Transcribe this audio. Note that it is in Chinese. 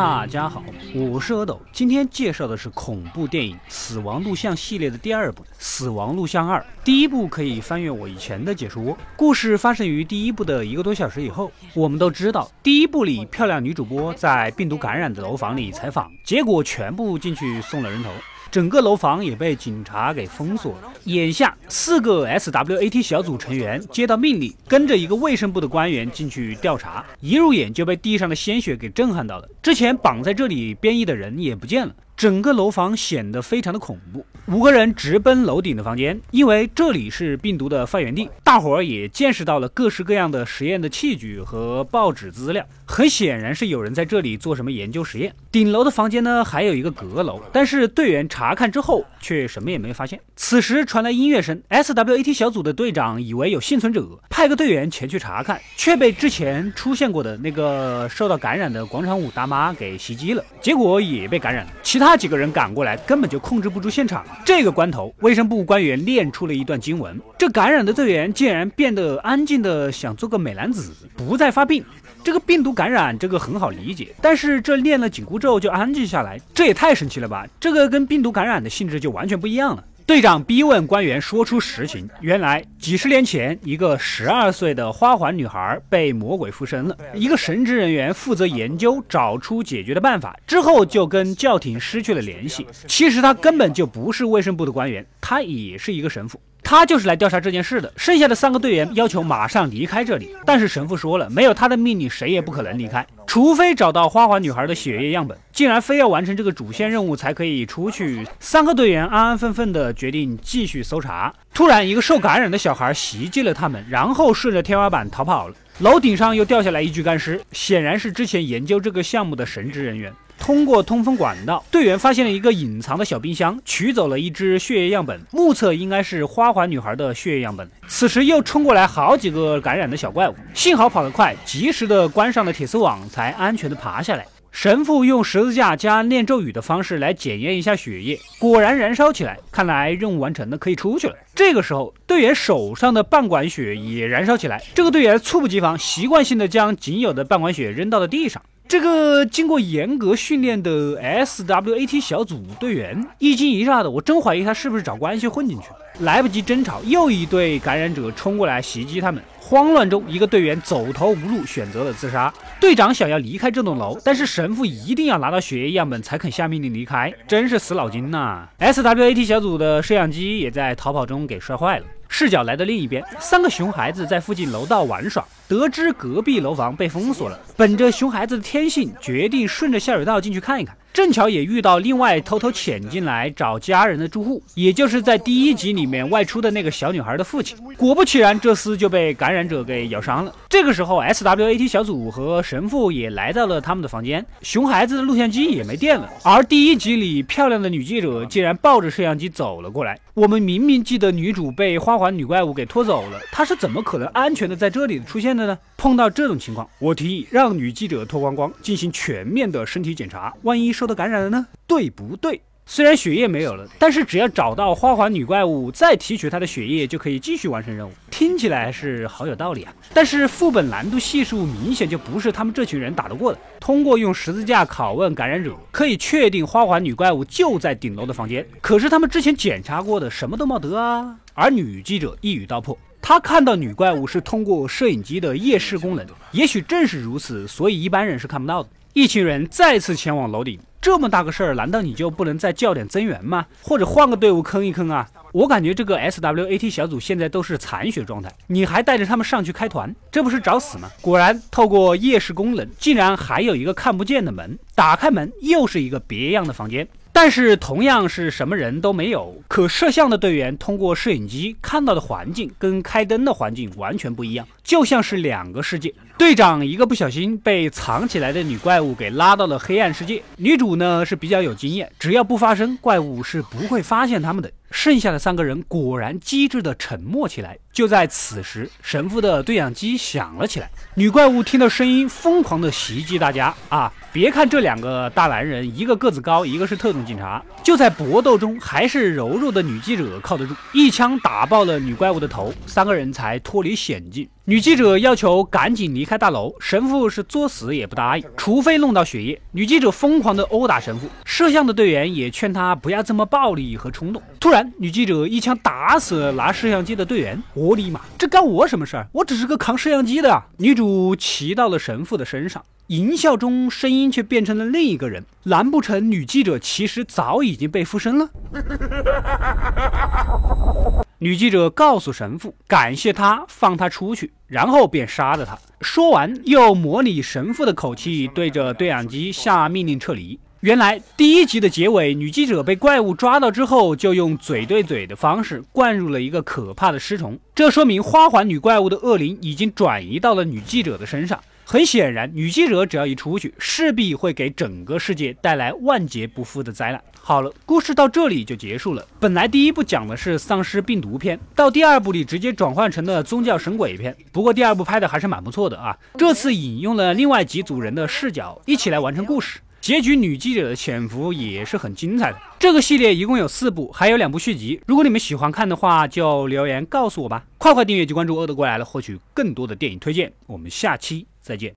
大家好，我是阿斗，今天介绍的是恐怖电影《死亡录像》系列的第二部《死亡录像二》。第一部可以翻阅我以前的解说。故事发生于第一部的一个多小时以后。我们都知道，第一部里漂亮女主播在病毒感染的楼房里采访，结果全部进去送了人头。整个楼房也被警察给封锁了。眼下，四个 SWAT 小组成员接到命令，跟着一个卫生部的官员进去调查。一入眼就被地上的鲜血给震撼到了。之前绑在这里变异的人也不见了。整个楼房显得非常的恐怖。五个人直奔楼顶的房间，因为这里是病毒的发源地。大伙儿也见识到了各式各样的实验的器具和报纸资料。很显然是有人在这里做什么研究实验。顶楼的房间呢，还有一个阁楼，但是队员查看之后却什么也没发现。此时传来音乐声，SWAT 小组的队长以为有幸存者，派个队员前去查看，却被之前出现过的那个受到感染的广场舞大妈给袭击了，结果也被感染了。其他。那几个人赶过来，根本就控制不住现场。这个关头，卫生部官员念出了一段经文：这感染的队员竟然变得安静的，想做个美男子，不再发病。这个病毒感染，这个很好理解。但是这念了紧箍咒就安静下来，这也太神奇了吧？这个跟病毒感染的性质就完全不一样了。队长逼问官员说出实情。原来几十年前，一个十二岁的花环女孩被魔鬼附身了。一个神职人员负责研究，找出解决的办法，之后就跟教廷失去了联系。其实他根本就不是卫生部的官员，他也是一个神父。他就是来调查这件事的。剩下的三个队员要求马上离开这里，但是神父说了，没有他的命令，谁也不可能离开。除非找到花环女孩的血液样本，竟然非要完成这个主线任务才可以出去。三个队员安安分分的决定继续搜查。突然，一个受感染的小孩袭击了他们，然后顺着天花板逃跑了。楼顶上又掉下来一具干尸，显然是之前研究这个项目的神职人员。通过通风管道，队员发现了一个隐藏的小冰箱，取走了一支血液样本，目测应该是花环女孩的血液样本。此时又冲过来好几个感染的小怪物，幸好跑得快，及时的关上了铁丝网，才安全的爬下来。神父用十字架加念咒语的方式来检验一下血液，果然燃烧起来，看来任务完成了，可以出去了。这个时候，队员手上的半管血也燃烧起来，这个队员猝不及防，习惯性的将仅有的半管血扔到了地上。这个经过严格训练的 SWAT 小组队员一惊一乍的，我真怀疑他是不是找关系混进去了。来不及争吵，又一队感染者冲过来袭击他们。慌乱中，一个队员走投无路，选择了自杀。队长想要离开这栋楼，但是神父一定要拿到血液样本才肯下命令离开，真是死脑筋呐！SWAT 小组的摄像机也在逃跑中给摔坏了。视角来到另一边，三个熊孩子在附近楼道玩耍，得知隔壁楼房被封锁了，本着熊孩子的天性，决定顺着下水道进去看一看。正巧也遇到另外偷偷潜进来找家人的住户，也就是在第一集里面外出的那个小女孩的父亲。果不其然，这厮就被感染者给咬伤了。这个时候，SWAT 小组和神父也来到了他们的房间。熊孩子的录像机也没电了，而第一集里漂亮的女记者竟然抱着摄像机走了过来。我们明明记得女主被花环女怪物给拖走了，她是怎么可能安全的在这里出现的呢？碰到这种情况，我提议让女记者脱光光进行全面的身体检查，万一受到感染了呢？对不对？虽然血液没有了，但是只要找到花环女怪物，再提取她的血液，就可以继续完成任务。听起来是好有道理啊！但是副本难度系数明显就不是他们这群人打得过的。通过用十字架拷问感染者，可以确定花环女怪物就在顶楼的房间。可是他们之前检查过的什么都没得啊！而女记者一语道破，他看到女怪物是通过摄影机的夜视功能，也许正是如此，所以一般人是看不到的。一群人再次前往楼顶。这么大个事儿，难道你就不能再叫点增援吗？或者换个队伍坑一坑啊？我感觉这个 SWAT 小组现在都是残血状态，你还带着他们上去开团，这不是找死吗？果然，透过夜视功能，竟然还有一个看不见的门，打开门又是一个别样的房间。但是同样是什么人都没有，可摄像的队员通过摄影机看到的环境跟开灯的环境完全不一样，就像是两个世界。队长一个不小心被藏起来的女怪物给拉到了黑暗世界，女主呢是比较有经验，只要不发声，怪物是不会发现他们的。剩下的三个人果然机智的沉默起来。就在此时，神父的对讲机响了起来，女怪物听到声音，疯狂的袭击大家啊！别看这两个大男人，一个个子高，一个是特种警察，就在搏斗中，还是柔弱的女记者靠得住，一枪打爆了女怪物的头，三个人才脱离险境。女记者要求赶紧离开大楼，神父是作死也不答应，除非弄到血液。女记者疯狂的殴打神父，摄像的队员也劝他不要这么暴力和冲动。突然，女记者一枪打死了拿摄像机的队员。我尼玛，这干我什么事儿？我只是个扛摄像机的啊。女主骑到了神父的身上，淫笑中声音却变成了另一个人。难不成女记者其实早已经被附身了？女记者告诉神父，感谢他放他出去，然后便杀了他。说完，又模拟神父的口气，对着对讲机下命令撤离。原来第一集的结尾，女记者被怪物抓到之后，就用嘴对嘴的方式灌入了一个可怕的尸虫。这说明花环女怪物的恶灵已经转移到了女记者的身上。很显然，女记者只要一出去，势必会给整个世界带来万劫不复的灾难。好了，故事到这里就结束了。本来第一部讲的是丧尸病毒片，到第二部里直接转换成了宗教神鬼片。不过第二部拍的还是蛮不错的啊。这次引用了另外几组人的视角，一起来完成故事。结局女记者的潜伏也是很精彩的。这个系列一共有四部，还有两部续集。如果你们喜欢看的话，就留言告诉我吧。快快订阅及关注“恶的过来了”，获取更多的电影推荐。我们下期再见。